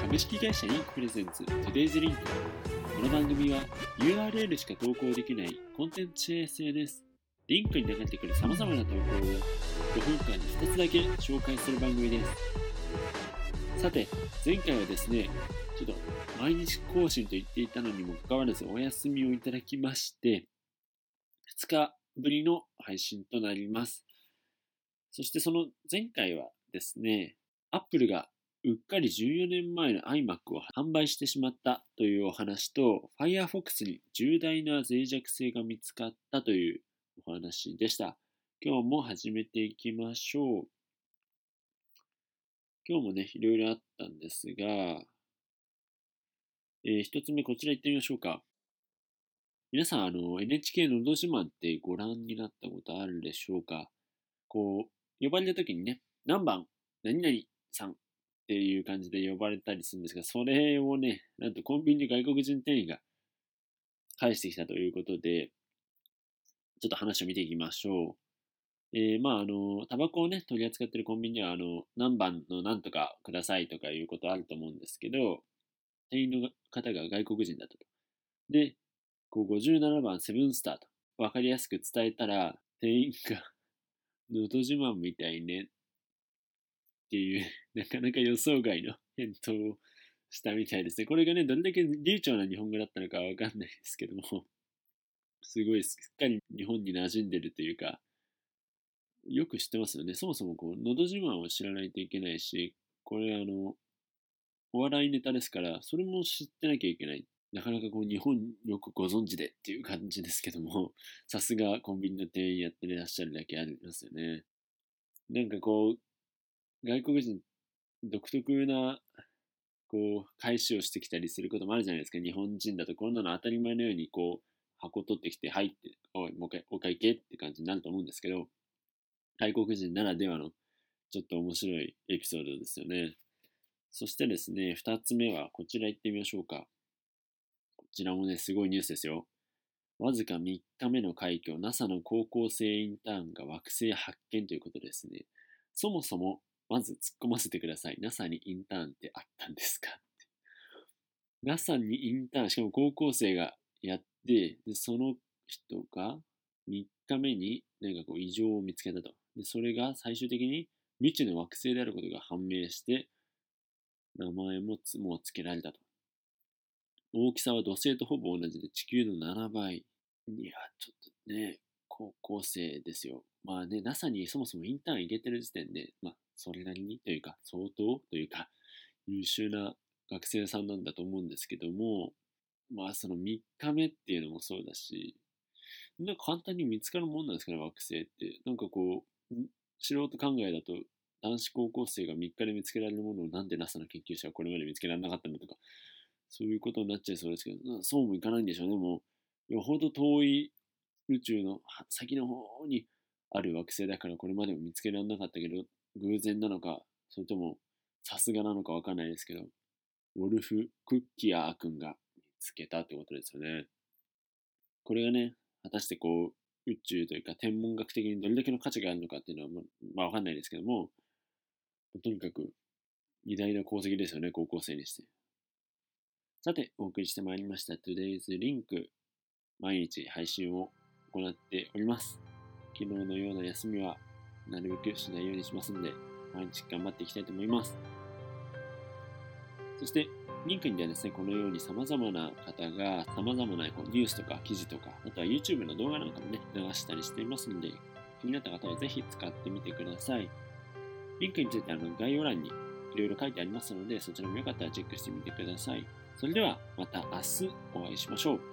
株式会社インクプレゼンツ Today's Link この番組は URL しか投稿できないコンテンツ SNS リンクに流れてくる様々な投稿を5分間に2つだけ紹介する番組です。さて前回はですねちょっと毎日更新と言っていたのにもかかわらずお休みをいただきまして2日ぶりの配信となりますそしてその前回はですね Apple がうっかり14年前の iMac を販売してしまったというお話と、Firefox に重大な脆弱性が見つかったというお話でした。今日も始めていきましょう。今日もね、いろいろあったんですが、えー、一つ目こちら行ってみましょうか。皆さん、あの、NHK のど自慢ってご覧になったことあるでしょうか？こう、呼ばれた時にね、何番、何々さんっていう感じで呼ばれたりするんですが、それをね、なんとコンビニで外国人店員が返してきたということで、ちょっと話を見ていきましょう。えー、まあ、あの、タバコをね、取り扱ってるコンビニでは、あの、何番の何とかくださいとかいうことあると思うんですけど、店員の方が外国人だったと。で、こう57番セブンスターと分かりやすく伝えたら、店員が、のど自慢みたいねっていう、なかなか予想外の返答をしたみたいですね。これがね、どれだけ流暢な日本語だったのかわかんないですけども、すごいすっかり日本に馴染んでるというか、よく知ってますよね。そもそもこう、のど自慢を知らないといけないし、これあの、お笑いネタですから、それも知ってなきゃいけない。なかなかこう、日本よくご存知でっていう感じですけども、さすがコンビニの店員やってらっしゃるだけありますよね。なんかこう、外国人独特なこう返しをしてきたりすることもあるじゃないですか。日本人だとこんなの当たり前のようにこう箱取ってきて入っておいもう一回お会計って感じになると思うんですけど外国人ならではのちょっと面白いエピソードですよね。そしてですね2つ目はこちら行ってみましょうか。ちらもねすごいニュースですよわずか3日目の快挙 NASA の高校生インターンが惑星発見ということですねそもそもまず突っ込ませてください。NASA にインターンってあったんですか ?NASA にインターン、しかも高校生がやって、でその人が3日目に何かこう異常を見つけたと。でそれが最終的に未知の惑星であることが判明して、名前もつも付けられたと。大きさは土星とほぼ同じで地球の7倍。いや、ちょっとね、高校生ですよ。まあね、NASA にそもそもインターン入れてる時点で、まあ、それなりにというか、相当というか、優秀な学生さんなんだと思うんですけども、まあその3日目っていうのもそうだし、なんか簡単に見つかるもんなんですかね、惑星って。なんかこう、素人考えだと、男子高校生が3日で見つけられるものをなんで NASA の研究者はこれまで見つけられなかったのとか、そういうことになっちゃいそうですけど、そうもいかないんでしょうね。もう、よほど遠い宇宙の先の方にある惑星だからこれまでも見つけられなかったけど、偶然なのか、それともさすがなのかわかんないですけど、ウォルフ・クッキアー君が見つけたってことですよね。これがね、果たしてこう、宇宙というか天文学的にどれだけの価値があるのかっていうのは、まあわかんないですけども、とにかく偉大な功績ですよね、高校生にして。さて、お送りしてまいりました Today's Link。毎日配信を行っております。昨日のような休みはなるべくしないようにしますので、毎日頑張っていきたいと思います。そして、リンクにではですね、このように様々な方が様々なこうニュースとか記事とか、あとは YouTube の動画なんかもね、流したりしていますので、気になった方はぜひ使ってみてください。リンクについてあの概要欄にいろいろ書いてありますので、そちらもよかったらチェックしてみてください。それではまた明日お会いしましょう。